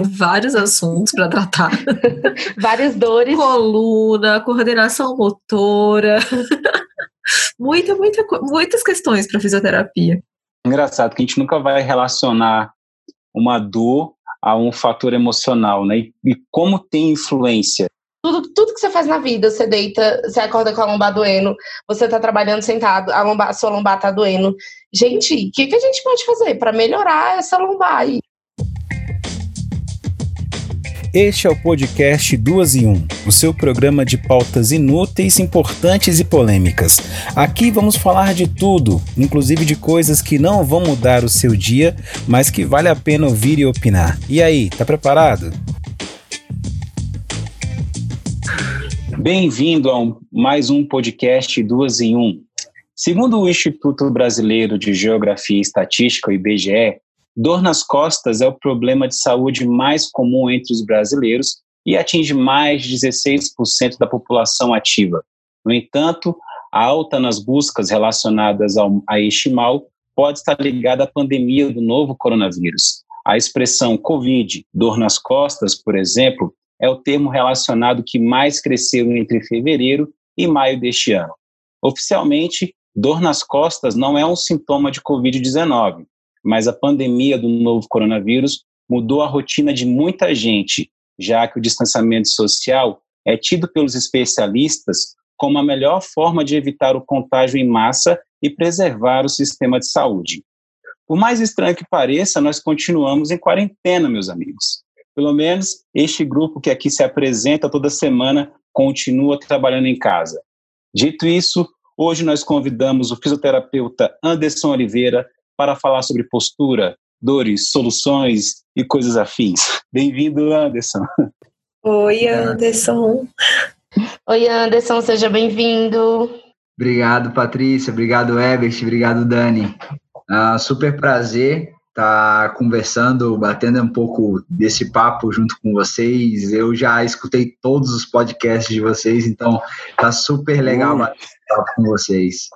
vários assuntos para tratar. Várias dores. Coluna, coordenação motora. muita, muita, muitas questões para fisioterapia. Engraçado que a gente nunca vai relacionar uma dor a um fator emocional, né? E, e como tem influência. Tudo, tudo que você faz na vida, você deita, você acorda com a lombar doendo, você tá trabalhando sentado, a, lombar, a sua lombar tá doendo. Gente, o que, que a gente pode fazer para melhorar essa lombar aí? Este é o podcast Duas em Um, o seu programa de pautas inúteis, importantes e polêmicas. Aqui vamos falar de tudo, inclusive de coisas que não vão mudar o seu dia, mas que vale a pena ouvir e opinar. E aí, tá preparado? Bem-vindo a um, mais um podcast Duas em Um. Segundo o Instituto Brasileiro de Geografia e Estatística, o IBGE, Dor nas costas é o problema de saúde mais comum entre os brasileiros e atinge mais de 16% da população ativa. No entanto, a alta nas buscas relacionadas ao, a este mal pode estar ligada à pandemia do novo coronavírus. A expressão Covid, dor nas costas, por exemplo, é o termo relacionado que mais cresceu entre fevereiro e maio deste ano. Oficialmente, dor nas costas não é um sintoma de Covid-19, mas a pandemia do novo coronavírus mudou a rotina de muita gente, já que o distanciamento social é tido pelos especialistas como a melhor forma de evitar o contágio em massa e preservar o sistema de saúde. Por mais estranho que pareça, nós continuamos em quarentena, meus amigos. Pelo menos este grupo que aqui se apresenta toda semana continua trabalhando em casa. Dito isso, hoje nós convidamos o fisioterapeuta Anderson Oliveira para falar sobre postura, dores, soluções e coisas afins. Bem-vindo, Anderson. Oi, Anderson. Oi, Anderson, seja bem-vindo. Obrigado, Patrícia. Obrigado, Ebert. Obrigado, Dani. Uh, super prazer estar tá conversando, batendo um pouco desse papo junto com vocês. Eu já escutei todos os podcasts de vocês, então tá super legal bater papo com vocês.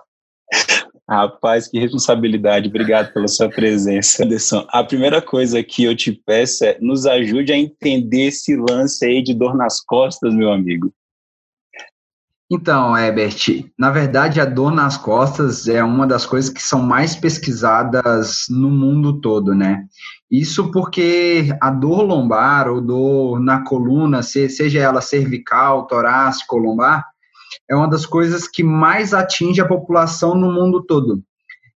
Rapaz, que responsabilidade. Obrigado pela sua presença, Anderson. A primeira coisa que eu te peço é nos ajude a entender esse lance aí de dor nas costas, meu amigo. Então, Herbert, na verdade, a dor nas costas é uma das coisas que são mais pesquisadas no mundo todo, né? Isso porque a dor lombar ou dor na coluna, seja ela cervical, torácica ou lombar, é uma das coisas que mais atinge a população no mundo todo.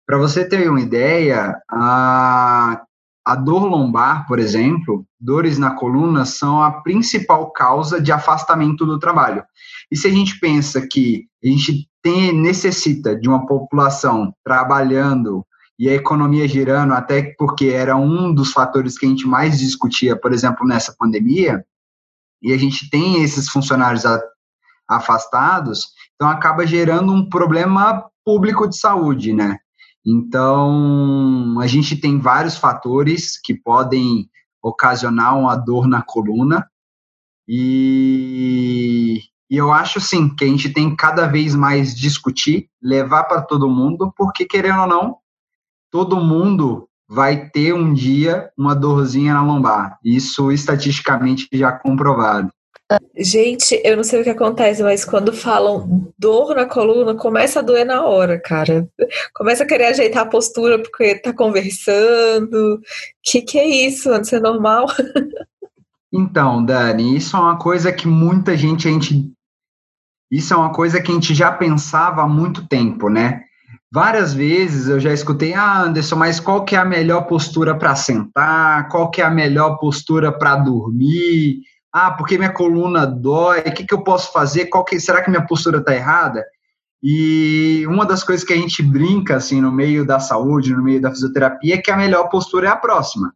Para você ter uma ideia, a, a dor lombar, por exemplo, dores na coluna, são a principal causa de afastamento do trabalho. E se a gente pensa que a gente tem, necessita de uma população trabalhando e a economia girando, até porque era um dos fatores que a gente mais discutia, por exemplo, nessa pandemia, e a gente tem esses funcionários afastados, então acaba gerando um problema público de saúde, né? Então, a gente tem vários fatores que podem ocasionar uma dor na coluna, e, e eu acho sim que a gente tem cada vez mais discutir, levar para todo mundo, porque querendo ou não, todo mundo vai ter um dia uma dorzinha na lombar. Isso estatisticamente já comprovado. Gente, eu não sei o que acontece, mas quando falam dor na coluna, começa a doer na hora, cara. Começa a querer ajeitar a postura porque tá conversando. Que que é isso? Antes é normal? Então, Dani, isso é uma coisa que muita gente a gente isso é uma coisa que a gente já pensava há muito tempo, né? Várias vezes eu já escutei, ah, Anderson, mas qual que é a melhor postura para sentar? Qual que é a melhor postura para dormir? Ah, porque minha coluna dói, o que, que eu posso fazer? Qual que, será que minha postura está errada? E uma das coisas que a gente brinca assim no meio da saúde, no meio da fisioterapia, é que a melhor postura é a próxima.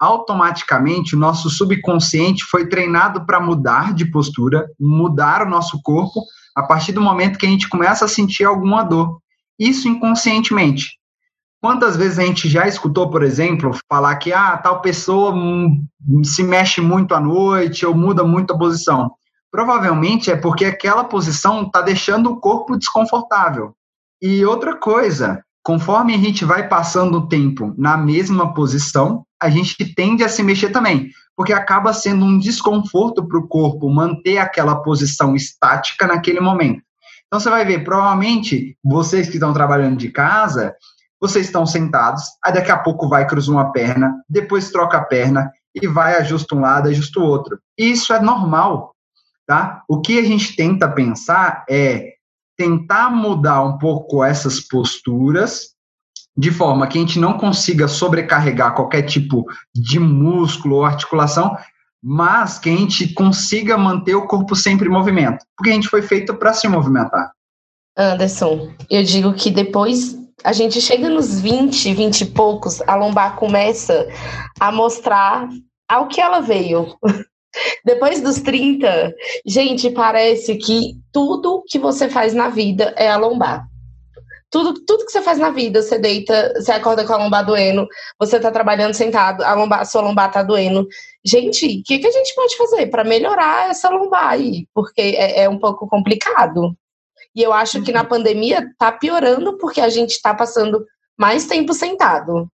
Automaticamente, o nosso subconsciente foi treinado para mudar de postura, mudar o nosso corpo a partir do momento que a gente começa a sentir alguma dor. Isso inconscientemente. Quantas vezes a gente já escutou, por exemplo, falar que ah, tal pessoa se mexe muito à noite ou muda muito a posição? Provavelmente é porque aquela posição está deixando o corpo desconfortável. E outra coisa, conforme a gente vai passando o tempo na mesma posição, a gente tende a se mexer também. porque acaba sendo um desconforto para o corpo manter aquela posição estática naquele momento. Então você vai ver, provavelmente, vocês que estão trabalhando de casa, vocês estão sentados, aí daqui a pouco vai cruzar uma perna, depois troca a perna e vai ajusta um lado, ajusta o outro. E isso é normal, tá? O que a gente tenta pensar é tentar mudar um pouco essas posturas de forma que a gente não consiga sobrecarregar qualquer tipo de músculo ou articulação, mas que a gente consiga manter o corpo sempre em movimento, porque a gente foi feito para se movimentar. Anderson, eu digo que depois a gente chega nos 20, 20 e poucos, a lombar começa a mostrar ao que ela veio. Depois dos 30, gente, parece que tudo que você faz na vida é a lombar. Tudo, tudo que você faz na vida, você deita, você acorda com a lombar doendo, você tá trabalhando sentado, a, lombar, a sua lombar tá doendo. Gente, o que, que a gente pode fazer para melhorar essa lombar aí? Porque é, é um pouco complicado. E eu acho que na uhum. pandemia tá piorando porque a gente está passando mais tempo sentado.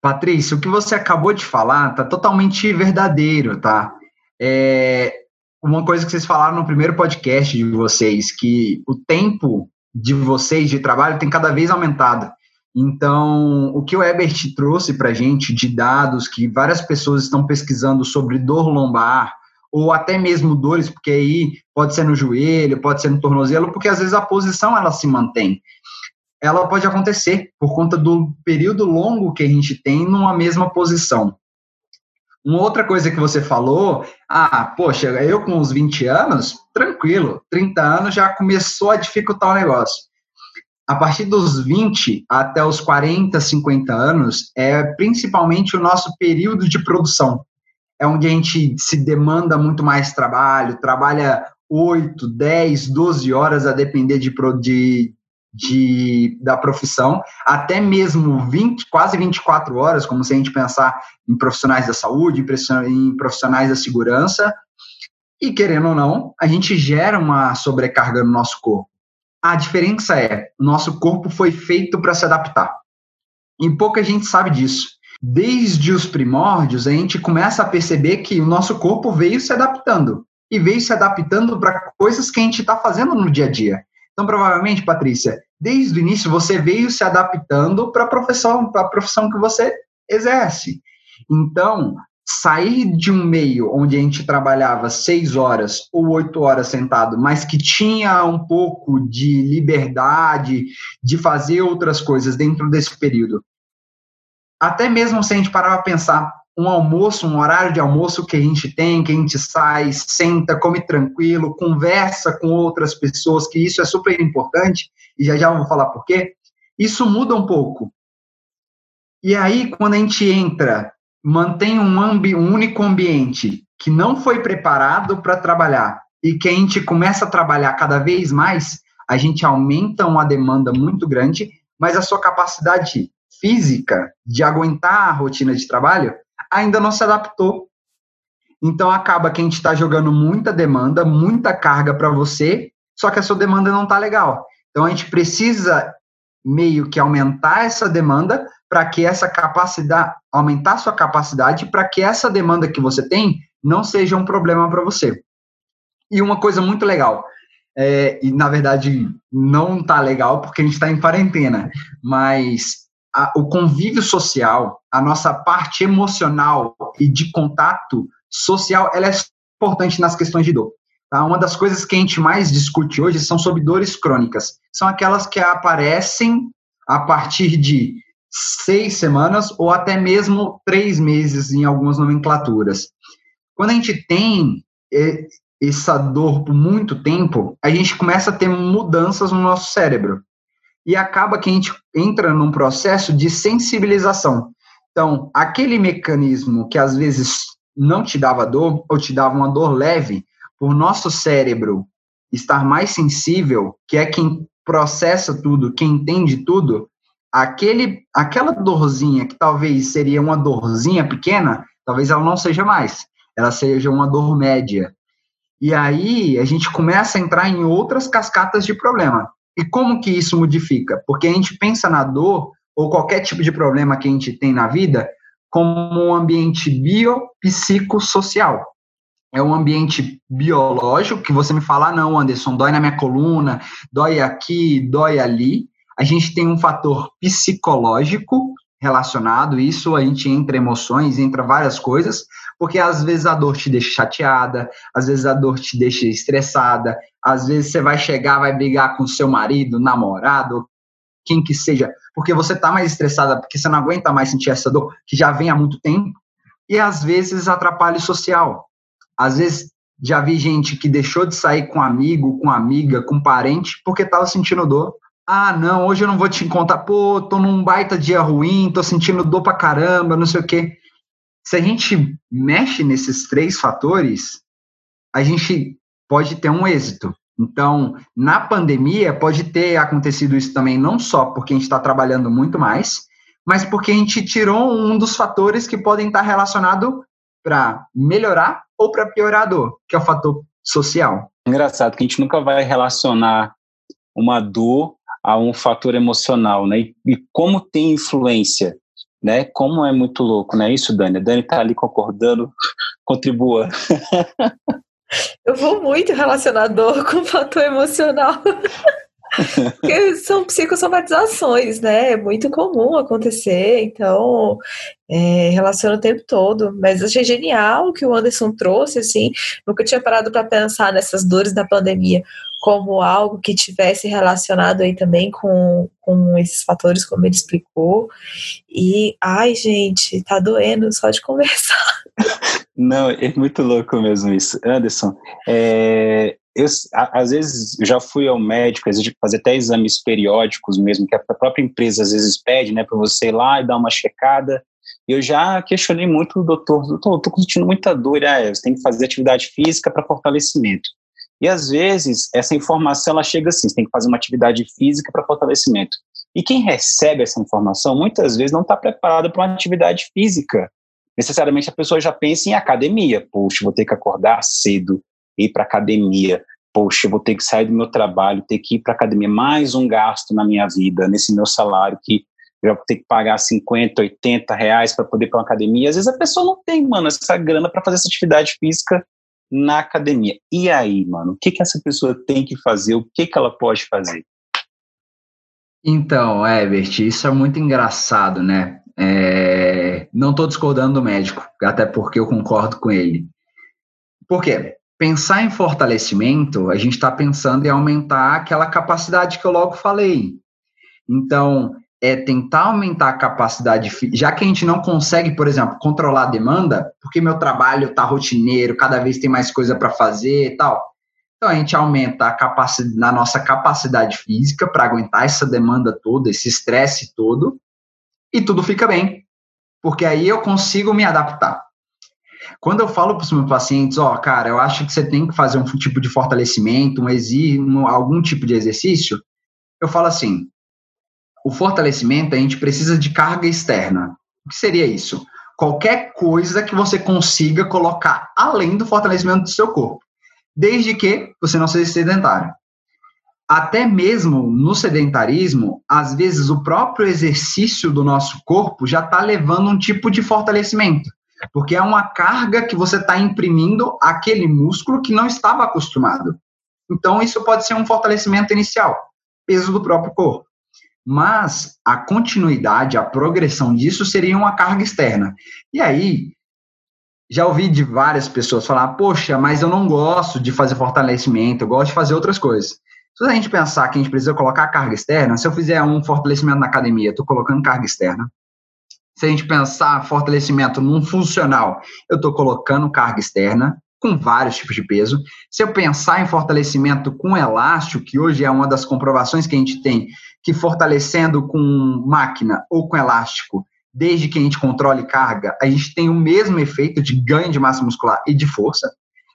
Patrícia, o que você acabou de falar tá totalmente verdadeiro, tá? É uma coisa que vocês falaram no primeiro podcast de vocês, que o tempo de vocês de trabalho tem cada vez aumentado. Então, o que o Ebert trouxe para a gente de dados que várias pessoas estão pesquisando sobre dor lombar, ou até mesmo dores, porque aí pode ser no joelho, pode ser no tornozelo, porque às vezes a posição ela se mantém. Ela pode acontecer por conta do período longo que a gente tem numa mesma posição. Uma outra coisa que você falou, ah, poxa, eu com uns 20 anos, tranquilo, 30 anos já começou a dificultar o negócio. A partir dos 20 até os 40, 50 anos, é principalmente o nosso período de produção é onde a gente se demanda muito mais trabalho, trabalha 8, 10, 12 horas a depender de, de, de, da profissão, até mesmo 20, quase 24 horas, como se a gente pensar em profissionais da saúde, em profissionais da segurança, e querendo ou não, a gente gera uma sobrecarga no nosso corpo. A diferença é, o nosso corpo foi feito para se adaptar. E pouca gente sabe disso desde os primórdios, a gente começa a perceber que o nosso corpo veio se adaptando e veio se adaptando para coisas que a gente está fazendo no dia a dia. Então, provavelmente, Patrícia, desde o início você veio se adaptando para a profissão, profissão que você exerce. Então, sair de um meio onde a gente trabalhava seis horas ou oito horas sentado, mas que tinha um pouco de liberdade de fazer outras coisas dentro desse período, até mesmo se a gente parar para pensar um almoço, um horário de almoço que a gente tem, que a gente sai, senta, come tranquilo, conversa com outras pessoas, que isso é super importante, e já já vou falar por quê, isso muda um pouco. E aí, quando a gente entra, mantém um, um único ambiente que não foi preparado para trabalhar, e que a gente começa a trabalhar cada vez mais, a gente aumenta uma demanda muito grande, mas a sua capacidade física de aguentar a rotina de trabalho ainda não se adaptou. Então acaba que a gente está jogando muita demanda, muita carga para você, só que a sua demanda não está legal. Então a gente precisa meio que aumentar essa demanda para que essa capacidade, aumentar sua capacidade para que essa demanda que você tem não seja um problema para você. E uma coisa muito legal, é, e na verdade não está legal porque a gente está em quarentena, mas a, o convívio social, a nossa parte emocional e de contato social, ela é importante nas questões de dor. Tá? Uma das coisas que a gente mais discute hoje são sobre dores crônicas. São aquelas que aparecem a partir de seis semanas ou até mesmo três meses em algumas nomenclaturas. Quando a gente tem essa dor por muito tempo, a gente começa a ter mudanças no nosso cérebro e acaba que a gente entra num processo de sensibilização. Então, aquele mecanismo que às vezes não te dava dor ou te dava uma dor leve, por nosso cérebro estar mais sensível, que é quem processa tudo, quem entende tudo, aquele, aquela dorzinha que talvez seria uma dorzinha pequena, talvez ela não seja mais, ela seja uma dor média. E aí a gente começa a entrar em outras cascatas de problema. E como que isso modifica? Porque a gente pensa na dor ou qualquer tipo de problema que a gente tem na vida como um ambiente biopsicossocial. É um ambiente biológico que você me fala, ah, não, Anderson, dói na minha coluna, dói aqui, dói ali. A gente tem um fator psicológico relacionado, isso a gente entra emoções, entra várias coisas, porque às vezes a dor te deixa chateada, às vezes a dor te deixa estressada, às vezes você vai chegar, vai brigar com seu marido, namorado, quem que seja, porque você está mais estressada, porque você não aguenta mais sentir essa dor, que já vem há muito tempo, e às vezes atrapalho social. Às vezes já vi gente que deixou de sair com amigo, com amiga, com parente, porque estava sentindo dor. Ah, não, hoje eu não vou te encontrar, pô, tô num baita dia ruim, tô sentindo dor pra caramba, não sei o quê. Se a gente mexe nesses três fatores, a gente pode ter um êxito. Então, na pandemia, pode ter acontecido isso também, não só porque a gente está trabalhando muito mais, mas porque a gente tirou um dos fatores que podem estar relacionados para melhorar ou para piorar a dor, que é o fator social. Engraçado que a gente nunca vai relacionar uma dor a um fator emocional, né? E como tem influência, né? Como é muito louco, né? Isso, Dani. A Dani está ali concordando, contribua. Eu vou muito relacionar dor com fator emocional. Porque são psicossomatizações, né? É muito comum acontecer, então é, relaciona o tempo todo. Mas achei genial o que o Anderson trouxe, assim. Nunca tinha parado para pensar nessas dores da pandemia como algo que tivesse relacionado aí também com, com esses fatores, como ele explicou. E, ai, gente, tá doendo só de conversar. Não, é muito louco mesmo isso. Anderson, é, eu, às vezes, já fui ao médico, às vezes, fazer até exames periódicos mesmo, que a própria empresa às vezes pede, né, para você ir lá e dar uma checada. Eu já questionei muito o doutor, doutor, eu tô sentindo muita dor, é, você tem que fazer atividade física para fortalecimento. E às vezes essa informação ela chega assim, você tem que fazer uma atividade física para fortalecimento. E quem recebe essa informação muitas vezes não está preparado para uma atividade física. Necessariamente a pessoa já pensa em academia. Poxa, vou ter que acordar cedo, ir para academia. Poxa, vou ter que sair do meu trabalho, ter que ir para academia. Mais um gasto na minha vida, nesse meu salário que eu vou ter que pagar 50, 80 reais para poder ir para uma academia. Às vezes a pessoa não tem, mano, essa grana para fazer essa atividade física na academia. E aí, mano, o que, que essa pessoa tem que fazer? O que, que ela pode fazer? Então, Ebert, isso é muito engraçado, né? É... Não estou discordando do médico, até porque eu concordo com ele. Por quê? Pensar em fortalecimento, a gente está pensando em aumentar aquela capacidade que eu logo falei. Então, é tentar aumentar a capacidade, já que a gente não consegue, por exemplo, controlar a demanda, porque meu trabalho está rotineiro, cada vez tem mais coisa para fazer e tal. Então a gente aumenta a capacidade, na nossa capacidade física para aguentar essa demanda toda, esse estresse todo, e tudo fica bem, porque aí eu consigo me adaptar. Quando eu falo para os meus pacientes, ó, oh, cara, eu acho que você tem que fazer um tipo de fortalecimento, um exercício, algum tipo de exercício, eu falo assim, o fortalecimento, a gente precisa de carga externa. O que seria isso? Qualquer coisa que você consiga colocar além do fortalecimento do seu corpo, desde que você não seja sedentário. Até mesmo no sedentarismo, às vezes o próprio exercício do nosso corpo já está levando um tipo de fortalecimento, porque é uma carga que você está imprimindo aquele músculo que não estava acostumado. Então, isso pode ser um fortalecimento inicial, peso do próprio corpo mas a continuidade, a progressão disso seria uma carga externa. E aí, já ouvi de várias pessoas falar: poxa, mas eu não gosto de fazer fortalecimento, eu gosto de fazer outras coisas. Se a gente pensar que a gente precisa colocar carga externa, se eu fizer um fortalecimento na academia, estou colocando carga externa. Se a gente pensar fortalecimento num funcional, eu estou colocando carga externa com vários tipos de peso. Se eu pensar em fortalecimento com elástico, que hoje é uma das comprovações que a gente tem, que fortalecendo com máquina ou com elástico, desde que a gente controle carga, a gente tem o mesmo efeito de ganho de massa muscular e de força.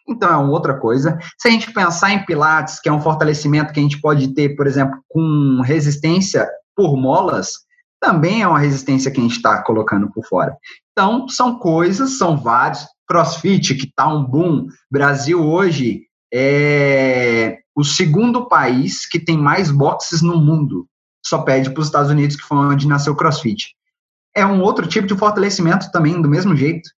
Então é outra coisa. Se a gente pensar em pilates, que é um fortalecimento que a gente pode ter, por exemplo, com resistência por molas, também é uma resistência que a gente está colocando por fora. Então, são coisas, são vários. CrossFit, que está um boom. Brasil hoje é o segundo país que tem mais boxes no mundo. Só pede para os Estados Unidos, que foi onde nasceu o CrossFit. é um outro tipo de fortalecimento também, do mesmo jeito,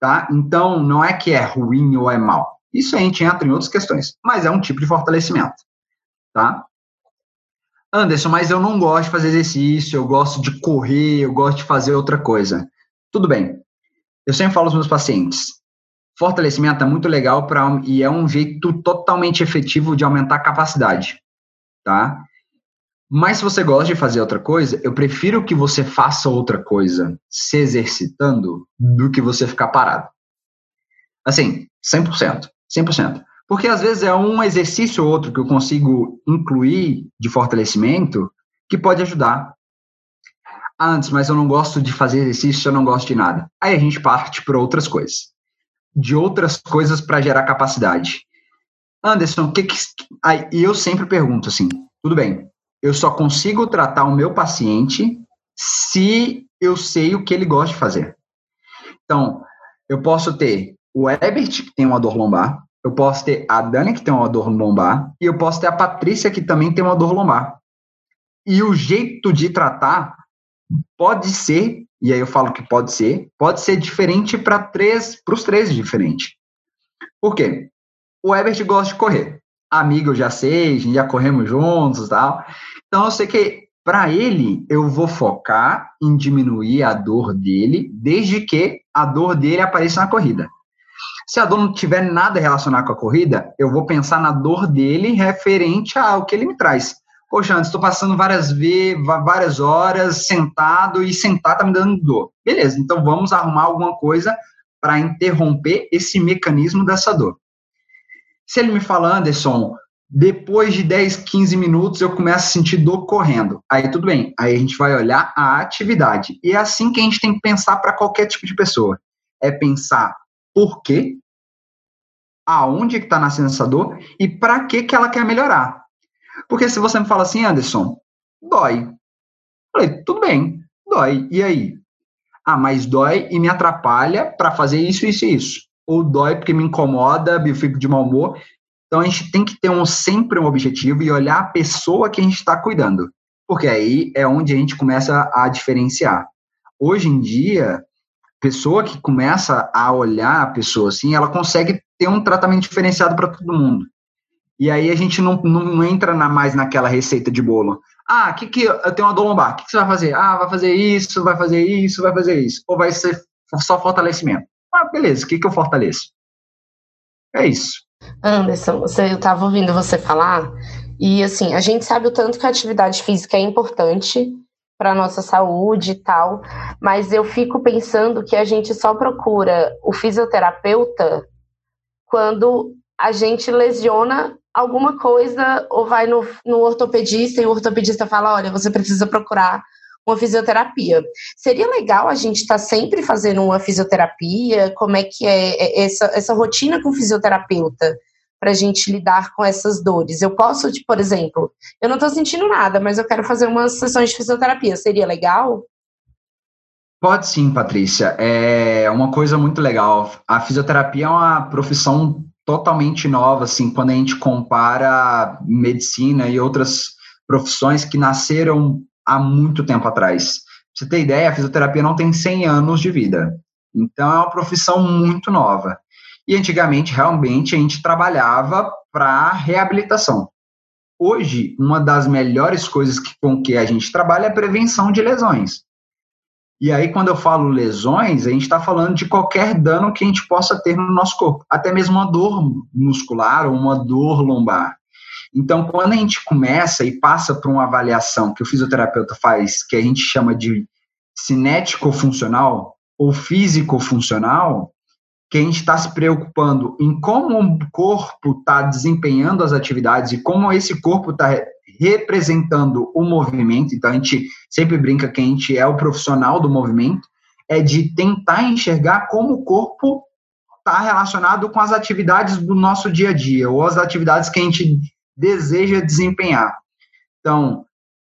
tá? Então, não é que é ruim ou é mal. Isso a gente entra em outras questões, mas é um tipo de fortalecimento, tá? Anderson, mas eu não gosto de fazer exercício, eu gosto de correr, eu gosto de fazer outra coisa. Tudo bem. Eu sempre falo aos meus pacientes, fortalecimento é muito legal para e é um jeito totalmente efetivo de aumentar a capacidade, tá? Mas se você gosta de fazer outra coisa, eu prefiro que você faça outra coisa se exercitando do que você ficar parado. Assim, 100%, 100%. Porque às vezes é um exercício ou outro que eu consigo incluir de fortalecimento que pode ajudar. Antes, mas eu não gosto de fazer exercício, eu não gosto de nada. Aí a gente parte para outras coisas. De outras coisas para gerar capacidade. Anderson, o que que. Aí, e eu sempre pergunto assim: tudo bem, eu só consigo tratar o meu paciente se eu sei o que ele gosta de fazer. Então, eu posso ter o Ebert, que tem uma dor lombar, eu posso ter a Dani, que tem uma dor lombar, e eu posso ter a Patrícia, que também tem uma dor lombar. E o jeito de tratar pode ser, e aí eu falo que pode ser, pode ser diferente para três, para os três diferente. Por quê? O Ebert gosta de correr. Amigo, eu já sei, já corremos juntos, tal. Então, eu sei que para ele, eu vou focar em diminuir a dor dele, desde que a dor dele apareça na corrida. Se a dor não tiver nada relacionado com a corrida, eu vou pensar na dor dele referente ao que ele me traz. Poxa, antes estou passando várias vezes, várias horas sentado e sentar tá me dando dor. Beleza, então vamos arrumar alguma coisa para interromper esse mecanismo dessa dor. Se ele me fala, Anderson, depois de 10, 15 minutos, eu começo a sentir dor correndo. Aí tudo bem. Aí a gente vai olhar a atividade. E é assim que a gente tem que pensar para qualquer tipo de pessoa. É pensar por quê, aonde que está nascendo essa dor e para que que ela quer melhorar. Porque se você me fala assim, Anderson, dói. Eu falei, tudo bem, dói. E aí? Ah, mas dói e me atrapalha para fazer isso, isso e isso. Ou dói porque me incomoda, eu fico de mau humor. Então a gente tem que ter um, sempre um objetivo e olhar a pessoa que a gente está cuidando, porque aí é onde a gente começa a diferenciar. Hoje em dia, pessoa que começa a olhar a pessoa assim, ela consegue ter um tratamento diferenciado para todo mundo. E aí a gente não, não entra na, mais naquela receita de bolo. Ah, que que eu tenho uma dor lombar? O que, que você vai fazer? Ah, vai fazer isso, vai fazer isso, vai fazer isso. Ou vai ser só fortalecimento? Ah, beleza. O que que eu fortaleço? É isso. Anderson, você, eu estava ouvindo você falar, e assim, a gente sabe o tanto que a atividade física é importante para a nossa saúde e tal, mas eu fico pensando que a gente só procura o fisioterapeuta quando a gente lesiona alguma coisa ou vai no, no ortopedista e o ortopedista fala: olha, você precisa procurar uma fisioterapia. Seria legal a gente estar tá sempre fazendo uma fisioterapia? Como é que é, é essa, essa rotina com fisioterapeuta para a gente lidar com essas dores? Eu posso, tipo, por exemplo, eu não estou sentindo nada, mas eu quero fazer umas sessões de fisioterapia. Seria legal? Pode sim, Patrícia. É uma coisa muito legal. A fisioterapia é uma profissão totalmente nova, assim, quando a gente compara medicina e outras profissões que nasceram há muito tempo atrás. Pra você ter ideia, a fisioterapia não tem 100 anos de vida. Então, é uma profissão muito nova. E antigamente, realmente, a gente trabalhava para reabilitação. Hoje, uma das melhores coisas que, com que a gente trabalha é a prevenção de lesões. E aí, quando eu falo lesões, a gente está falando de qualquer dano que a gente possa ter no nosso corpo, até mesmo uma dor muscular ou uma dor lombar. Então, quando a gente começa e passa por uma avaliação que o fisioterapeuta faz, que a gente chama de cinético-funcional ou físico-funcional, que a gente está se preocupando em como o corpo está desempenhando as atividades e como esse corpo está representando o movimento, então a gente sempre brinca que a gente é o profissional do movimento, é de tentar enxergar como o corpo está relacionado com as atividades do nosso dia a dia, ou as atividades que a gente deseja desempenhar. Então,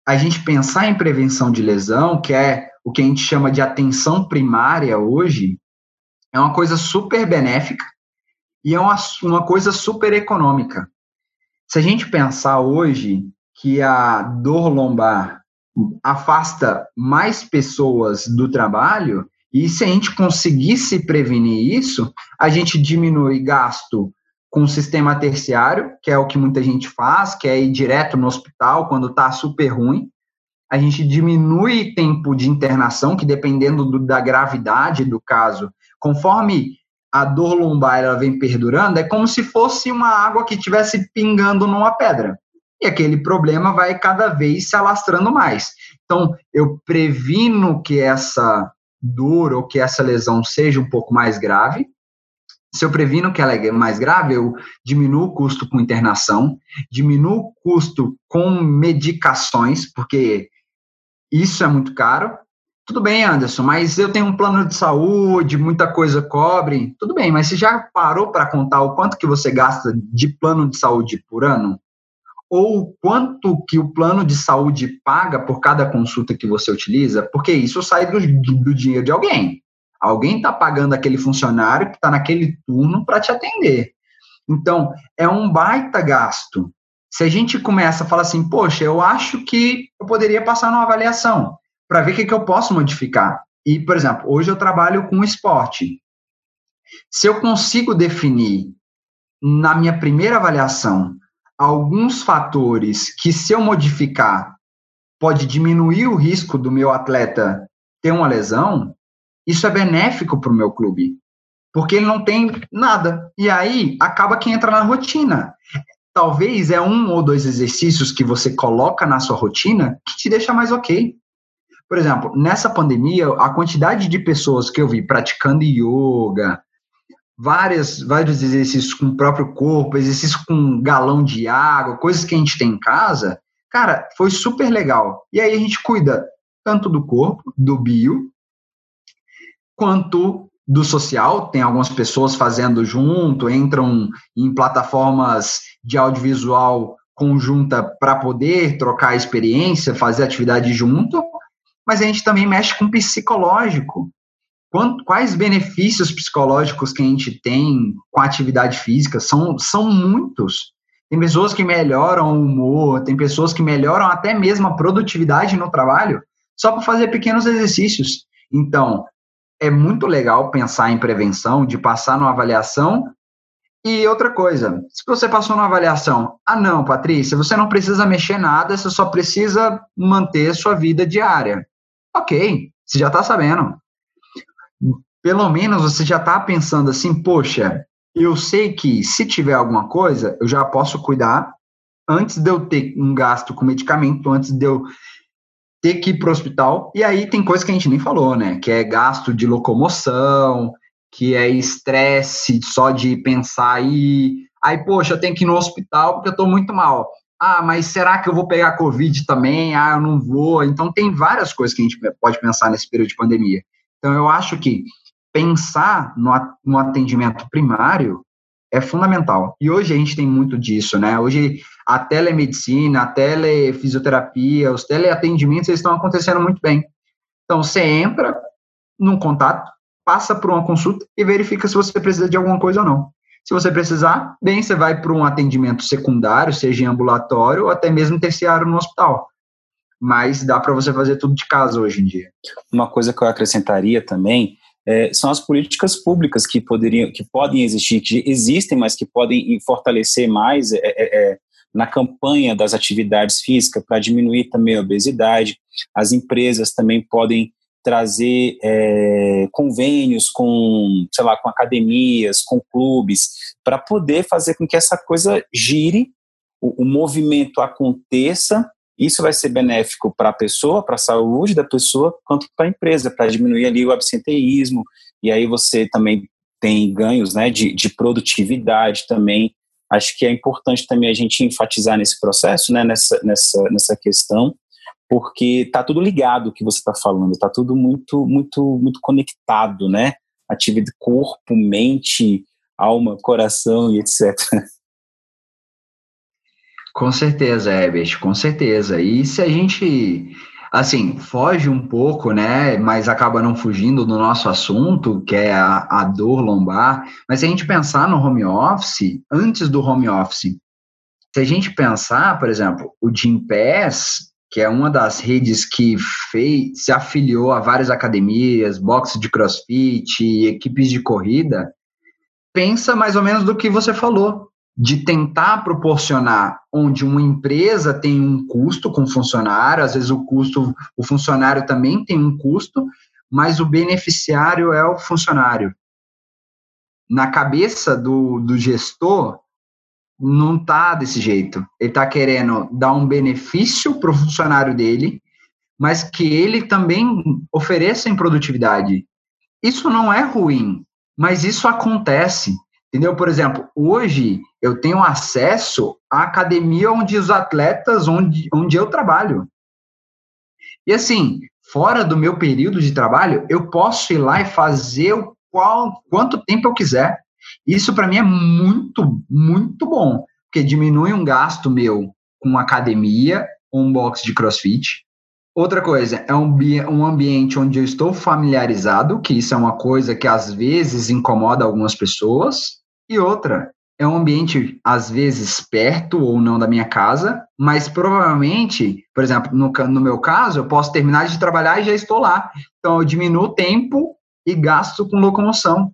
a gente pensar em prevenção de lesão, que é o que a gente chama de atenção primária hoje, é uma coisa super benéfica e é uma, uma coisa super econômica. Se a gente pensar hoje que a dor lombar afasta mais pessoas do trabalho, e se a gente conseguisse prevenir isso, a gente diminui gasto com o sistema terciário, que é o que muita gente faz, que é ir direto no hospital quando está super ruim. A gente diminui tempo de internação, que dependendo do, da gravidade do caso, conforme a dor lombar ela vem perdurando, é como se fosse uma água que estivesse pingando numa pedra. E aquele problema vai cada vez se alastrando mais. Então, eu previno que essa dor ou que essa lesão seja um pouco mais grave. Se eu previno que ela é mais grave, eu diminuo o custo com internação, diminuo o custo com medicações, porque isso é muito caro. Tudo bem, Anderson, mas eu tenho um plano de saúde, muita coisa cobre. Tudo bem, mas você já parou para contar o quanto que você gasta de plano de saúde por ano? Ou quanto que o plano de saúde paga por cada consulta que você utiliza? Porque isso sai do, do dinheiro de alguém. Alguém está pagando aquele funcionário que está naquele turno para te atender. Então, é um baita gasto. Se a gente começa a falar assim, poxa, eu acho que eu poderia passar numa avaliação para ver o que, que eu posso modificar. E, por exemplo, hoje eu trabalho com esporte. Se eu consigo definir na minha primeira avaliação alguns fatores que, se eu modificar, pode diminuir o risco do meu atleta ter uma lesão, isso é benéfico para o meu clube, porque ele não tem nada. E aí acaba que entra na rotina. Talvez é um ou dois exercícios que você coloca na sua rotina que te deixa mais ok. Por exemplo, nessa pandemia, a quantidade de pessoas que eu vi praticando yoga, várias, vários exercícios com o próprio corpo, exercícios com galão de água, coisas que a gente tem em casa, cara, foi super legal. E aí a gente cuida tanto do corpo, do bio, quanto do social. Tem algumas pessoas fazendo junto, entram em plataformas de audiovisual conjunta para poder trocar experiência, fazer atividade junto mas a gente também mexe com psicológico. quais benefícios psicológicos que a gente tem com a atividade física? São, são muitos. Tem pessoas que melhoram o humor, tem pessoas que melhoram até mesmo a produtividade no trabalho só para fazer pequenos exercícios. Então, é muito legal pensar em prevenção, de passar numa avaliação. E outra coisa, se você passou numa avaliação, ah não, Patrícia, você não precisa mexer nada, você só precisa manter sua vida diária. Ok, você já está sabendo. Pelo menos você já está pensando assim, poxa, eu sei que se tiver alguma coisa, eu já posso cuidar antes de eu ter um gasto com medicamento, antes de eu ter que ir para o hospital. E aí tem coisa que a gente nem falou, né? Que é gasto de locomoção, que é estresse só de pensar aí. Aí, poxa, eu tenho que ir no hospital porque eu estou muito mal. Ah, mas será que eu vou pegar Covid também? Ah, eu não vou. Então, tem várias coisas que a gente pode pensar nesse período de pandemia. Então, eu acho que pensar no, atendimento primário é fundamental. E hoje a gente tem muito disso, né? Hoje a telemedicina, a telefisioterapia, os teleatendimentos eles estão acontecendo muito bem. Então, você entra num contato, passa por uma consulta e verifica se você precisa de alguma coisa ou não. Se você precisar, bem, você vai para um atendimento secundário, seja em ambulatório ou até mesmo terciário no hospital. Mas dá para você fazer tudo de casa hoje em dia. Uma coisa que eu acrescentaria também é, são as políticas públicas que poderiam, que podem existir, que existem, mas que podem fortalecer mais é, é, é na campanha das atividades físicas para diminuir também a obesidade. As empresas também podem trazer é, convênios com, sei lá, com academias, com clubes, para poder fazer com que essa coisa gire, o, o movimento aconteça. Isso vai ser benéfico para a pessoa, para a saúde da pessoa, quanto para a empresa, para diminuir ali o absenteísmo. E aí você também tem ganhos né, de, de produtividade também. Acho que é importante também a gente enfatizar nesse processo, né, nessa, nessa, nessa questão, porque tá tudo ligado o que você está falando, tá tudo muito, muito, muito conectado, né? Atividade corpo, mente, alma, coração e etc. Com certeza, Herbert, com certeza. E se a gente, assim, foge um pouco, né, mas acaba não fugindo do nosso assunto, que é a, a dor lombar, mas se a gente pensar no home office, antes do home office, se a gente pensar, por exemplo, o Jim Pass, que é uma das redes que fez, se afiliou a várias academias, boxe de crossfit, equipes de corrida, pensa mais ou menos do que você falou, de tentar proporcionar onde uma empresa tem um custo com funcionário, às vezes o custo, o funcionário também tem um custo, mas o beneficiário é o funcionário. Na cabeça do, do gestor, não tá desse jeito. Ele está querendo dar um benefício para o funcionário dele, mas que ele também ofereça em produtividade. Isso não é ruim, mas isso acontece. Entendeu? Por exemplo, hoje eu tenho acesso à academia onde os atletas, onde, onde eu trabalho. E assim, fora do meu período de trabalho, eu posso ir lá e fazer o qual, quanto tempo eu quiser. Isso para mim é muito, muito bom, porque diminui um gasto meu com academia um box de crossfit. Outra coisa, é um, um ambiente onde eu estou familiarizado, que isso é uma coisa que às vezes incomoda algumas pessoas. E outra, é um ambiente às vezes perto ou não da minha casa, mas provavelmente, por exemplo, no, no meu caso, eu posso terminar de trabalhar e já estou lá. Então eu diminuo o tempo e gasto com locomoção.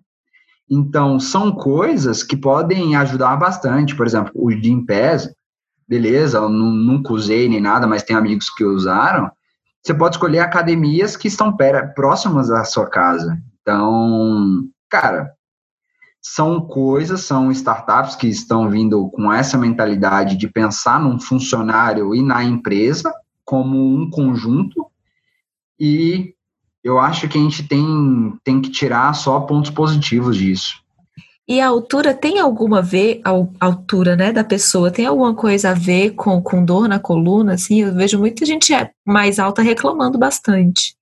Então, são coisas que podem ajudar bastante. Por exemplo, o Jim Pass, beleza, eu nunca usei nem nada, mas tem amigos que usaram. Você pode escolher academias que estão próximas à sua casa. Então, cara, são coisas, são startups que estão vindo com essa mentalidade de pensar num funcionário e na empresa como um conjunto. E eu acho que a gente tem, tem que tirar só pontos positivos disso. E a altura tem alguma a ver, a altura né, da pessoa, tem alguma coisa a ver com, com dor na coluna? Assim, eu vejo muita gente é mais alta reclamando bastante.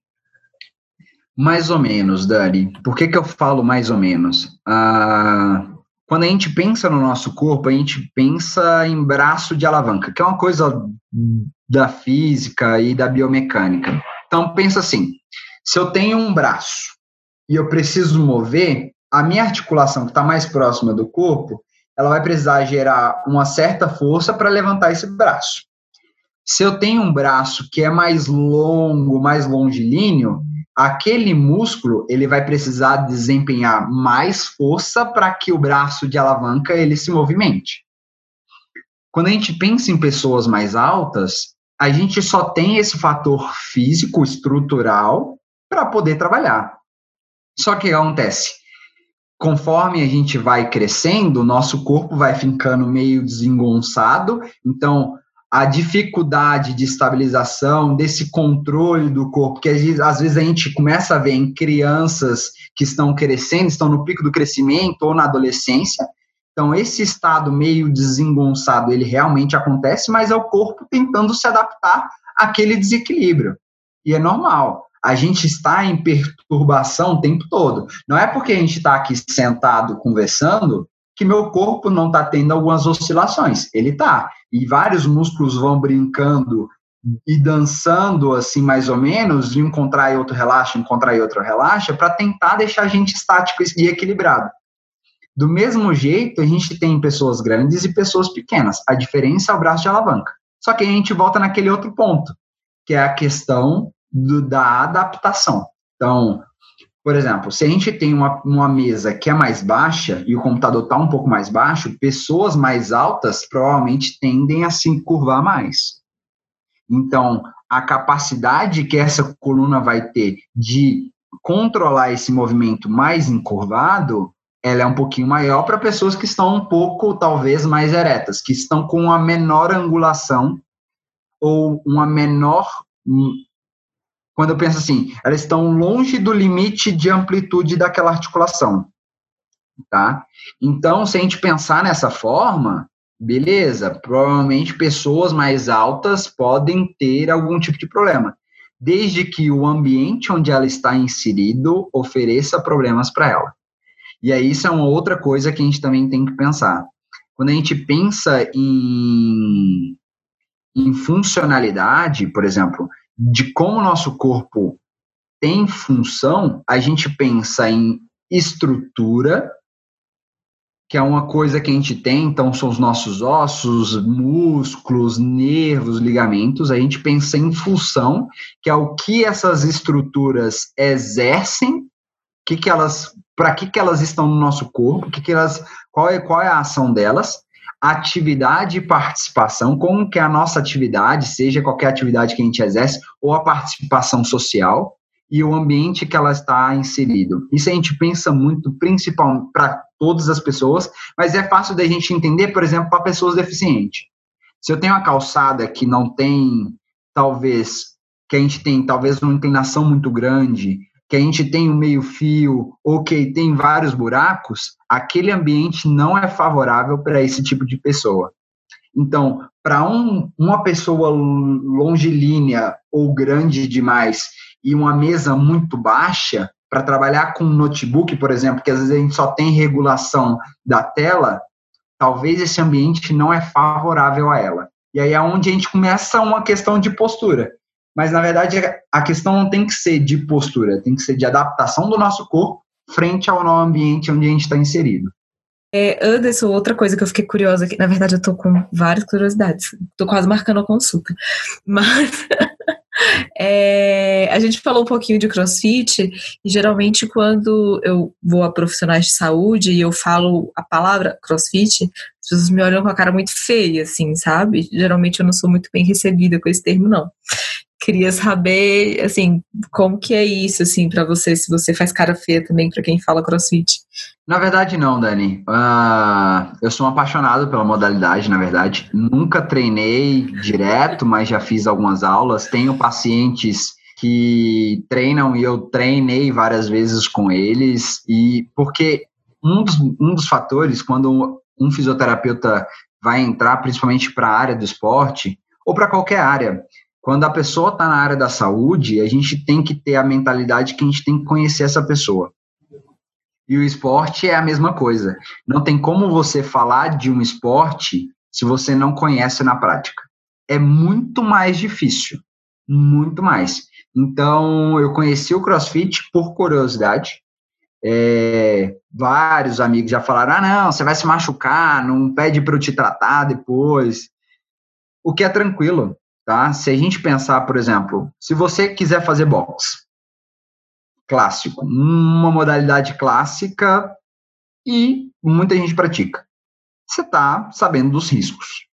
Mais ou menos, Dani. Por que, que eu falo mais ou menos? Ah, quando a gente pensa no nosso corpo, a gente pensa em braço de alavanca, que é uma coisa da física e da biomecânica. Então, pensa assim: se eu tenho um braço e eu preciso mover, a minha articulação que está mais próxima do corpo, ela vai precisar gerar uma certa força para levantar esse braço. Se eu tenho um braço que é mais longo, mais longilíneo, aquele músculo ele vai precisar desempenhar mais força para que o braço de alavanca ele se movimente. Quando a gente pensa em pessoas mais altas, a gente só tem esse fator físico, estrutural, para poder trabalhar. Só que acontece, conforme a gente vai crescendo, nosso corpo vai ficando meio desengonçado, então a dificuldade de estabilização, desse controle do corpo, que às vezes a gente começa a ver em crianças que estão crescendo, estão no pico do crescimento ou na adolescência. Então, esse estado meio desengonçado, ele realmente acontece, mas é o corpo tentando se adaptar àquele desequilíbrio. E é normal a gente está em perturbação o tempo todo. Não é porque a gente está aqui sentado conversando que meu corpo não está tendo algumas oscilações. Ele está. E vários músculos vão brincando e dançando assim mais ou menos, e um contrai outro relaxa, um contrai outro relaxa, para tentar deixar a gente estático e equilibrado. Do mesmo jeito, a gente tem pessoas grandes e pessoas pequenas. A diferença é o braço de alavanca. Só que a gente volta naquele outro ponto, que é a questão do, da adaptação. Então, por exemplo, se a gente tem uma, uma mesa que é mais baixa e o computador está um pouco mais baixo, pessoas mais altas provavelmente tendem a se curvar mais. Então, a capacidade que essa coluna vai ter de controlar esse movimento mais encurvado, ela é um pouquinho maior para pessoas que estão um pouco, talvez, mais eretas, que estão com uma menor angulação ou uma menor quando eu penso assim, elas estão longe do limite de amplitude daquela articulação, tá? Então, se a gente pensar nessa forma, beleza, provavelmente pessoas mais altas podem ter algum tipo de problema, desde que o ambiente onde ela está inserido ofereça problemas para ela. E aí isso é uma outra coisa que a gente também tem que pensar. Quando a gente pensa em, em funcionalidade, por exemplo, de como o nosso corpo tem função, a gente pensa em estrutura, que é uma coisa que a gente tem, então são os nossos ossos, músculos, nervos, ligamentos. A gente pensa em função, que é o que essas estruturas exercem, que que elas, para que, que elas estão no nosso corpo, que que elas, qual é qual é a ação delas, atividade e participação, como que a nossa atividade, seja qualquer atividade que a gente exerce, ou a participação social, e o ambiente que ela está inserido. Isso a gente pensa muito, principalmente para todas as pessoas, mas é fácil da gente entender, por exemplo, para pessoas deficientes. Se eu tenho uma calçada que não tem, talvez, que a gente tem talvez uma inclinação muito grande, que a gente tem um meio fio ou que tem vários buracos, aquele ambiente não é favorável para esse tipo de pessoa. Então, para um, uma pessoa longilínea ou grande demais e uma mesa muito baixa, para trabalhar com um notebook, por exemplo, que às vezes a gente só tem regulação da tela, talvez esse ambiente não é favorável a ela. E aí é onde a gente começa uma questão de postura. Mas, na verdade, a questão não tem que ser de postura, tem que ser de adaptação do nosso corpo frente ao novo ambiente onde a gente está inserido. É, Anderson, outra coisa que eu fiquei curiosa aqui, na verdade eu tô com várias curiosidades, tô quase marcando a consulta, mas é, a gente falou um pouquinho de crossfit, e geralmente quando eu vou a profissionais de saúde e eu falo a palavra crossfit, as pessoas me olham com a cara muito feia, assim, sabe? Geralmente eu não sou muito bem recebida com esse termo, não. Queria saber, assim, como que é isso, assim, para você, se você faz cara feia também para quem fala crossfit. Na verdade, não, Dani. Uh, eu sou um apaixonado pela modalidade, na verdade. Nunca treinei direto, mas já fiz algumas aulas. Tenho pacientes que treinam e eu treinei várias vezes com eles. E porque um dos, um dos fatores, quando um fisioterapeuta vai entrar, principalmente para a área do esporte, ou para qualquer área, quando a pessoa está na área da saúde, a gente tem que ter a mentalidade que a gente tem que conhecer essa pessoa. E o esporte é a mesma coisa. Não tem como você falar de um esporte se você não conhece na prática. É muito mais difícil. Muito mais. Então, eu conheci o CrossFit por curiosidade. É, vários amigos já falaram: ah, não, você vai se machucar, não pede para eu te tratar depois. O que é tranquilo. Tá? Se a gente pensar, por exemplo, se você quiser fazer boxe, clássico, uma modalidade clássica e muita gente pratica. Você está sabendo dos riscos.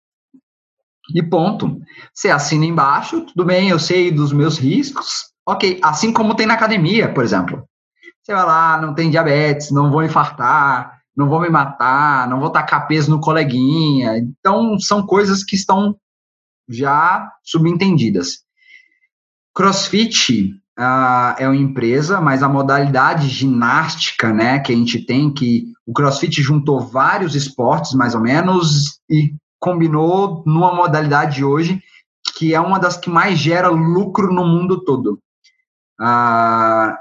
E ponto. Você assina embaixo, tudo bem, eu sei dos meus riscos. Ok, assim como tem na academia, por exemplo. Você vai lá, não tem diabetes, não vou infartar, não vou me matar, não vou tacar peso no coleguinha. Então, são coisas que estão já subentendidas. CrossFit uh, é uma empresa, mas a modalidade ginástica, né, que a gente tem, que o CrossFit juntou vários esportes, mais ou menos, e combinou numa modalidade hoje que é uma das que mais gera lucro no mundo todo. Uh,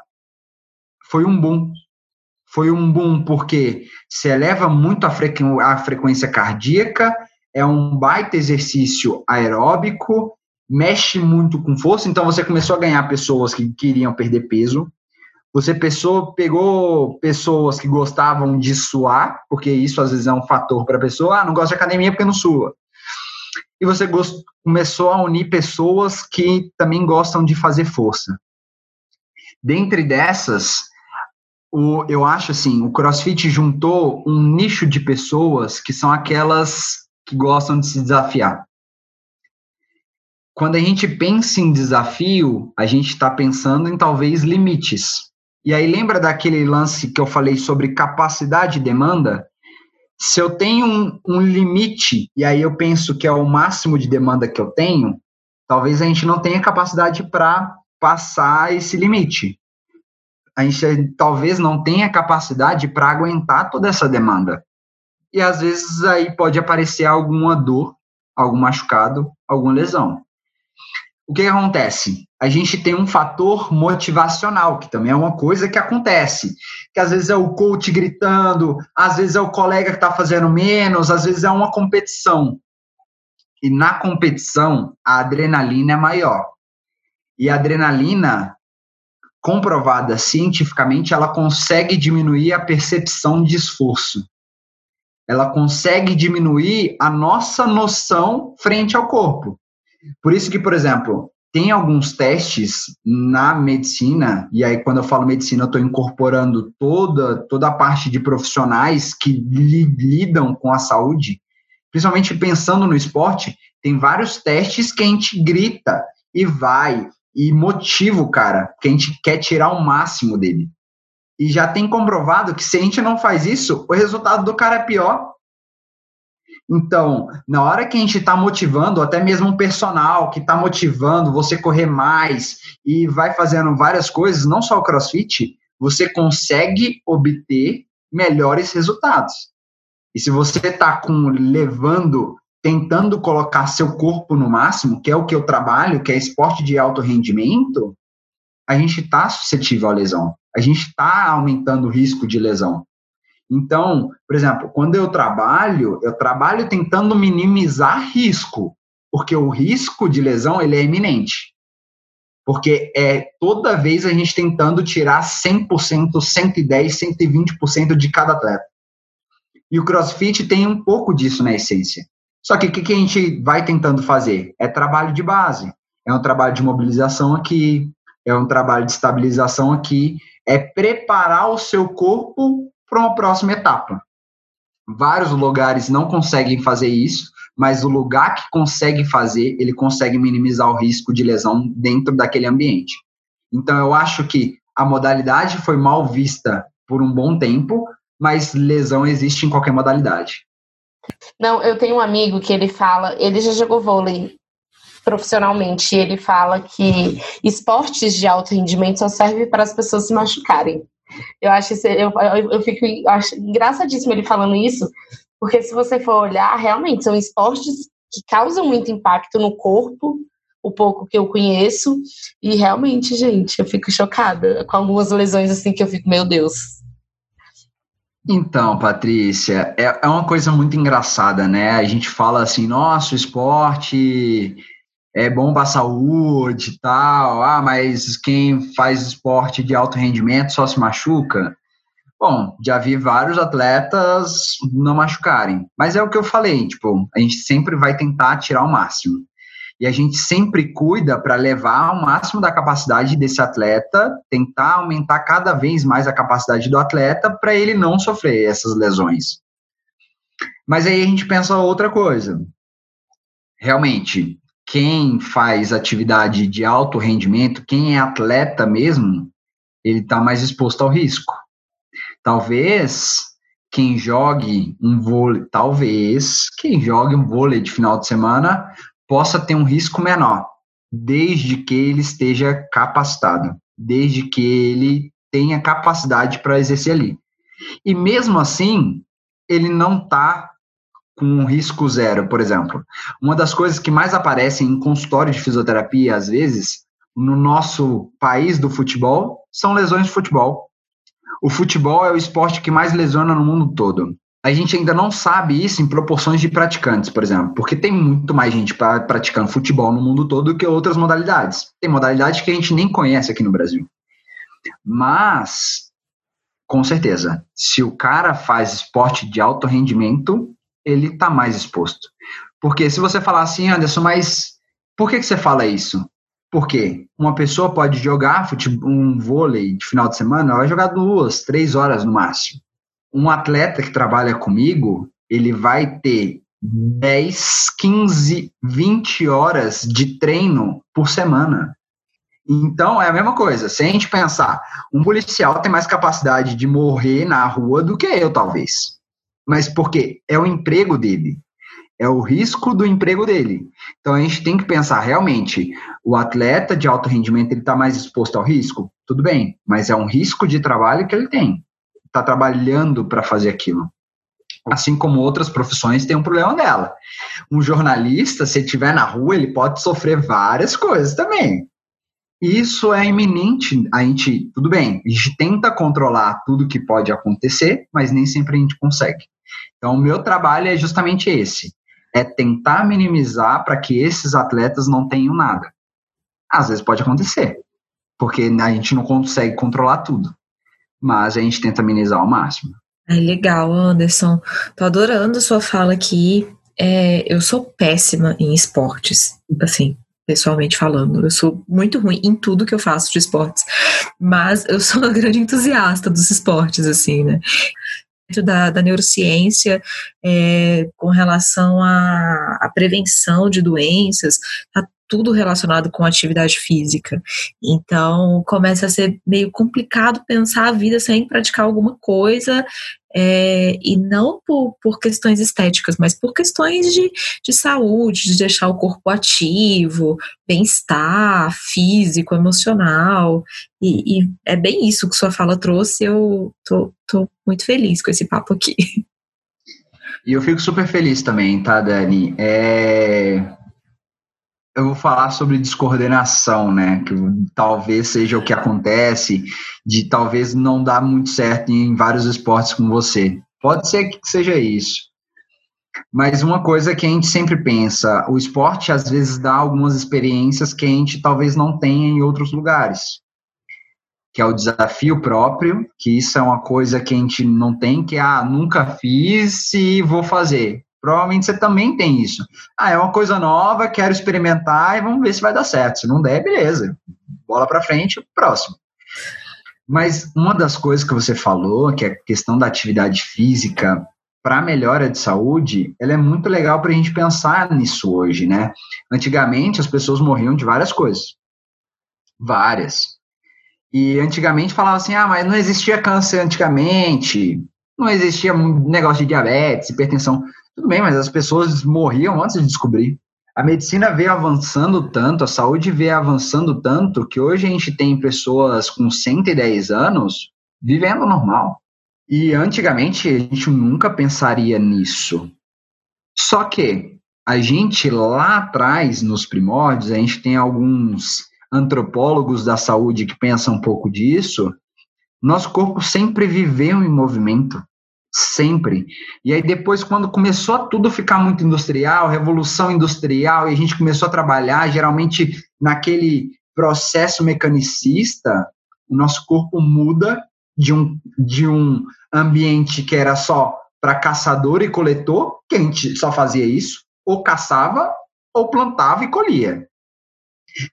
foi um boom. Foi um boom porque se eleva muito a, frequ a frequência cardíaca, é um baita exercício aeróbico, mexe muito com força, então você começou a ganhar pessoas que queriam perder peso. Você pegou pessoas que gostavam de suar, porque isso às vezes é um fator para a pessoa, ah, não gosta de academia porque não sua. E você gost, começou a unir pessoas que também gostam de fazer força. Dentre dessas, o, eu acho assim, o CrossFit juntou um nicho de pessoas que são aquelas que gostam de se desafiar. Quando a gente pensa em desafio, a gente está pensando em talvez limites. E aí lembra daquele lance que eu falei sobre capacidade e demanda? Se eu tenho um, um limite, e aí eu penso que é o máximo de demanda que eu tenho, talvez a gente não tenha capacidade para passar esse limite. A gente talvez não tenha capacidade para aguentar toda essa demanda e às vezes aí pode aparecer alguma dor, algum machucado, alguma lesão. O que, acontece? A gente tem um fator motivacional, que também é uma coisa que acontece. Que às vezes é o coach gritando, às vezes é o colega que está fazendo menos, às vezes é uma competição. E na competição, a adrenalina é maior. E a adrenalina, comprovada cientificamente, ela consegue diminuir a percepção de esforço. Ela consegue diminuir a nossa noção frente ao corpo. Por isso que, por exemplo, tem alguns testes na medicina, e aí quando eu falo medicina, eu estou incorporando toda, toda a parte de profissionais que lidam com a saúde, principalmente pensando no esporte, tem vários testes que a gente grita e vai e motiva o cara, que a gente quer tirar o máximo dele. E já tem comprovado que se a gente não faz isso, o resultado do cara é pior. Então, na hora que a gente está motivando, até mesmo um personal que está motivando você correr mais e vai fazendo várias coisas, não só o crossfit, você consegue obter melhores resultados. E se você está levando, tentando colocar seu corpo no máximo, que é o que eu trabalho, que é esporte de alto rendimento, a gente está suscetível à lesão. A gente está aumentando o risco de lesão. Então, por exemplo, quando eu trabalho, eu trabalho tentando minimizar risco, porque o risco de lesão ele é iminente. Porque é toda vez a gente tentando tirar 100%, 110, 120% de cada atleta. E o CrossFit tem um pouco disso na essência. Só que o que, que a gente vai tentando fazer? É trabalho de base. É um trabalho de mobilização aqui, é um trabalho de estabilização aqui, é preparar o seu corpo para uma próxima etapa. Vários lugares não conseguem fazer isso, mas o lugar que consegue fazer, ele consegue minimizar o risco de lesão dentro daquele ambiente. Então, eu acho que a modalidade foi mal vista por um bom tempo, mas lesão existe em qualquer modalidade. Não, eu tenho um amigo que ele fala, ele já jogou vôlei profissionalmente, ele fala que esportes de alto rendimento só servem para as pessoas se machucarem. Eu acho isso, eu, eu, eu fico eu acho engraçadíssimo ele falando isso, porque se você for olhar, realmente são esportes que causam muito impacto no corpo, o pouco que eu conheço, e realmente, gente, eu fico chocada com algumas lesões assim que eu fico, meu Deus. Então, Patrícia, é, é uma coisa muito engraçada, né? A gente fala assim, nossa, o esporte é bom para a saúde e tal, ah, mas quem faz esporte de alto rendimento só se machuca. Bom, já vi vários atletas não machucarem, mas é o que eu falei, tipo, a gente sempre vai tentar tirar o máximo. E a gente sempre cuida para levar ao máximo da capacidade desse atleta, tentar aumentar cada vez mais a capacidade do atleta para ele não sofrer essas lesões. Mas aí a gente pensa outra coisa. Realmente, quem faz atividade de alto rendimento, quem é atleta mesmo, ele está mais exposto ao risco. Talvez quem jogue um vôlei, talvez quem jogue um vôlei de final de semana possa ter um risco menor, desde que ele esteja capacitado, desde que ele tenha capacidade para exercer ali. E mesmo assim, ele não está com risco zero, por exemplo. Uma das coisas que mais aparecem em consultório de fisioterapia, às vezes, no nosso país do futebol, são lesões de futebol. O futebol é o esporte que mais lesiona no mundo todo. A gente ainda não sabe isso em proporções de praticantes, por exemplo, porque tem muito mais gente praticando futebol no mundo todo do que outras modalidades. Tem modalidades que a gente nem conhece aqui no Brasil. Mas, com certeza, se o cara faz esporte de alto rendimento, ele está mais exposto. Porque se você falar assim, Anderson, mas por que, que você fala isso? Porque uma pessoa pode jogar futebol, um vôlei de final de semana, ela vai jogar duas, três horas no máximo. Um atleta que trabalha comigo, ele vai ter 10, 15, 20 horas de treino por semana. Então, é a mesma coisa. Se a gente pensar, um policial tem mais capacidade de morrer na rua do que eu, talvez. Mas por quê? É o emprego dele. É o risco do emprego dele. Então a gente tem que pensar realmente, o atleta de alto rendimento ele está mais exposto ao risco? Tudo bem, mas é um risco de trabalho que ele tem. Está trabalhando para fazer aquilo. Assim como outras profissões têm um problema dela. Um jornalista, se estiver na rua, ele pode sofrer várias coisas também. Isso é iminente. A gente, tudo bem, a gente tenta controlar tudo que pode acontecer, mas nem sempre a gente consegue. Então, o meu trabalho é justamente esse: é tentar minimizar para que esses atletas não tenham nada. Às vezes pode acontecer, porque a gente não consegue controlar tudo, mas a gente tenta minimizar ao máximo. É legal, Anderson. Tô adorando sua fala aqui. É, eu sou péssima em esportes, assim, pessoalmente falando. Eu sou muito ruim em tudo que eu faço de esportes, mas eu sou uma grande entusiasta dos esportes, assim, né? Da, da neurociência, é, com relação à, à prevenção de doenças, tá tudo relacionado com atividade física. Então, começa a ser meio complicado pensar a vida sem praticar alguma coisa, é, e não por, por questões estéticas, mas por questões de, de saúde, de deixar o corpo ativo, bem-estar físico, emocional. E, e, é bem isso que sua fala trouxe. Eu tô, tô muito feliz com esse papo aqui. E eu fico super feliz também, tá, Dani? É, eu vou falar sobre descoordenação, né? Que talvez seja o que acontece de talvez não dar muito certo em vários esportes com você. Pode ser que seja isso. Mas uma coisa que a gente sempre pensa, o esporte às vezes dá algumas experiências que a gente talvez não tenha em outros lugares. Que é o desafio próprio, que isso é uma coisa que a gente não tem, que ah, nunca fiz e vou fazer. Provavelmente você também tem isso. Ah, é uma coisa nova, quero experimentar e vamos ver se vai dar certo. Se não der, beleza. Bola para frente, próximo. Mas uma das coisas que você falou, que é a questão da atividade física para melhora de saúde, ela é muito legal para a gente pensar nisso hoje, né? Antigamente as pessoas morriam de várias coisas, várias. E antigamente falava assim, ah, mas não existia câncer antigamente, não existia negócio de diabetes, hipertensão. Tudo bem, mas as pessoas morriam antes de descobrir. A medicina veio avançando tanto, a saúde veio avançando tanto, que hoje a gente tem pessoas com 110 anos vivendo normal. E antigamente a gente nunca pensaria nisso. Só que a gente lá atrás, nos primórdios, a gente tem alguns antropólogos da saúde que pensam um pouco disso. Nosso corpo sempre viveu em movimento sempre. E aí depois, quando começou a tudo ficar muito industrial, revolução industrial, e a gente começou a trabalhar, geralmente naquele processo mecanicista, o nosso corpo muda de um, de um ambiente que era só para caçador e coletor, que a gente só fazia isso, ou caçava, ou plantava e colhia.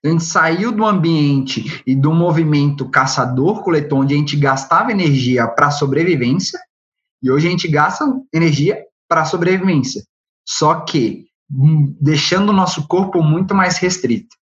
A gente saiu do ambiente e do movimento caçador-coletor, onde a gente gastava energia para sobrevivência, e hoje a gente gasta energia para sobrevivência, só que hum, deixando o nosso corpo muito mais restrito.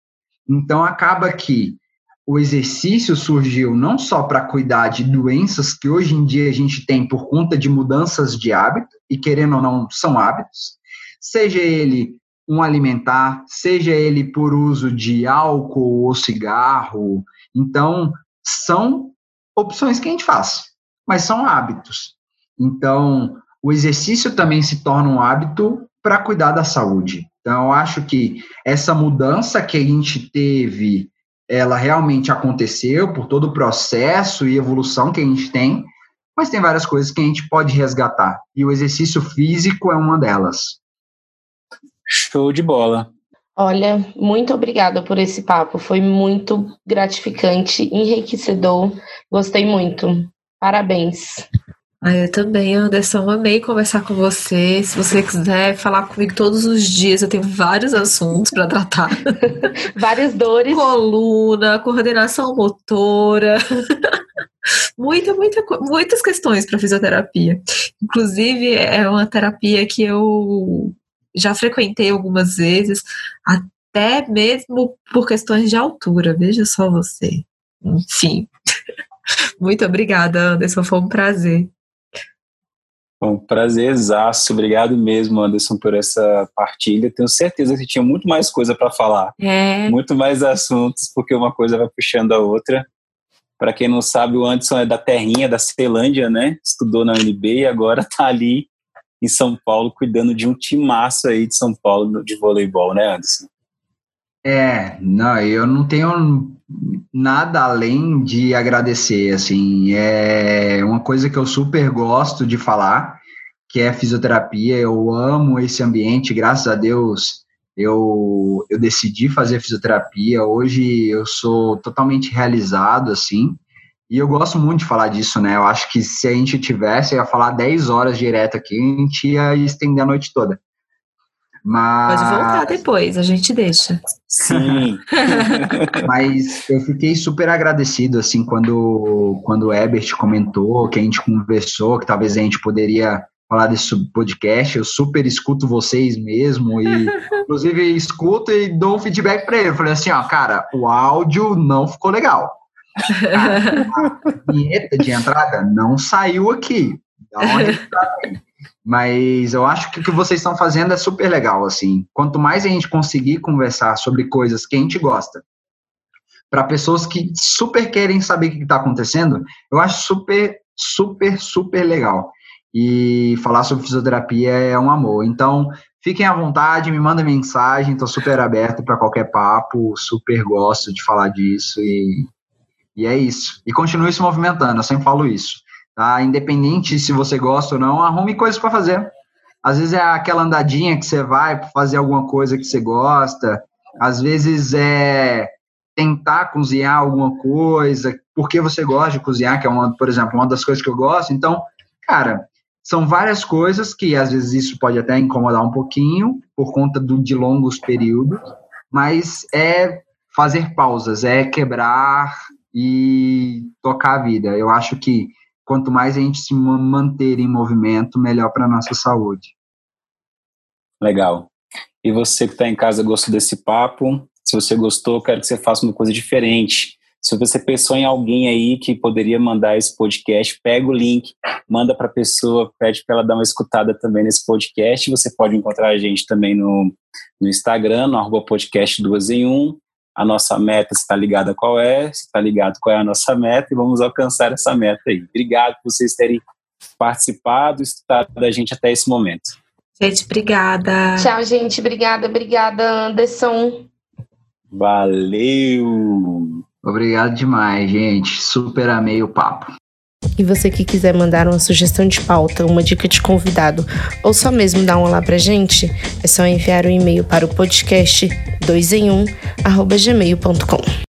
Então acaba que o exercício surgiu não só para cuidar de doenças que hoje em dia a gente tem por conta de mudanças de hábito, e querendo ou não, são hábitos, seja ele um alimentar, seja ele por uso de álcool ou cigarro. Então, são opções que a gente faz, mas são hábitos. Então, o exercício também se torna um hábito para cuidar da saúde. Então, eu acho que essa mudança que a gente teve, ela realmente aconteceu por todo o processo e evolução que a gente tem, mas tem várias coisas que a gente pode resgatar. E o exercício físico é uma delas. Show de bola. Olha, muito obrigada por esse papo. Foi muito gratificante, enriquecedor. Gostei muito. Parabéns. Ah, eu também, Anderson. Amei conversar com você. Se você quiser falar comigo todos os dias, eu tenho vários assuntos para tratar. Várias dores. Coluna, coordenação motora. muita, muita, muitas questões para fisioterapia. Inclusive, é uma terapia que eu já frequentei algumas vezes, até mesmo por questões de altura. Veja só você. Enfim. Muito obrigada, Anderson. Foi um prazer. Bom, prazerzaço. Obrigado mesmo, Anderson, por essa partilha. Tenho certeza que tinha muito mais coisa para falar. É. Muito mais assuntos, porque uma coisa vai puxando a outra. Para quem não sabe, o Anderson é da terrinha, da Celândia, né? Estudou na UNB e agora está ali em São Paulo, cuidando de um timaço aí de São Paulo de voleibol, né, Anderson? É, não, eu não tenho nada além de agradecer, assim, é uma coisa que eu super gosto de falar, que é fisioterapia, eu amo esse ambiente, graças a Deus eu, eu decidi fazer fisioterapia, hoje eu sou totalmente realizado, assim, E eu gosto muito de falar disso, né? Eu acho que se a gente tivesse, ia falar 10 horas direto aqui, a gente ia estender a noite toda. Mas... Pode voltar depois, a gente deixa. Sim. Mas eu fiquei super agradecido, assim, quando, quando o Ebert comentou, que a gente conversou, que talvez a gente poderia falar desse podcast. Eu super escuto vocês mesmo e, inclusive, escuto e dou um feedback para ele. Eu falei assim, ó, cara, o áudio não ficou legal. A vinheta de entrada não saiu aqui. Dá uma aí. Mas eu acho que o que vocês estão fazendo é super legal, assim. Quanto mais a gente conseguir conversar sobre coisas que a gente gosta, para pessoas que super querem saber o que está acontecendo, eu acho super, super, super legal. E falar sobre fisioterapia é um amor. Então, fiquem à vontade, me mandem mensagem, estou super aberto para qualquer papo, super gosto de falar disso e, e é isso. E continue se movimentando, eu sempre falo isso. Tá? Independente se você gosta ou não, arrume coisas para fazer. Às vezes é aquela andadinha que você vai fazer alguma coisa que você gosta. Às vezes é tentar cozinhar alguma coisa, porque você gosta de cozinhar, que é uma, por exemplo, uma das coisas que eu gosto. Então, cara, são várias coisas que às vezes isso pode até incomodar um pouquinho por conta do, de longos períodos, mas é fazer pausas, é quebrar e tocar a vida. Eu acho que quanto mais a gente se manter em movimento, melhor para a nossa saúde. Legal. E você que está em casa gostou desse papo? Se você gostou, quero que você faça uma coisa diferente. Se você pensou em alguém aí que poderia mandar esse podcast, pega o link, manda para a pessoa, pede para ela dar uma escutada também nesse podcast. Você pode encontrar a gente também no, no Instagram, no arroba podcast duas em um a nossa meta, está ligada qual é, está ligado qual é a nossa meta e vamos alcançar essa meta aí. Obrigado por vocês terem participado e estudado da gente até esse momento. Gente, obrigada. Tchau, gente. Obrigada, obrigada, Anderson. Valeu! Obrigado demais, gente. Super amei o papo. E você que quiser mandar uma sugestão de pauta, uma dica de convidado, ou só mesmo dar um olá pra gente, é só enviar um e-mail para o podcast 2 em 1 gmail.com.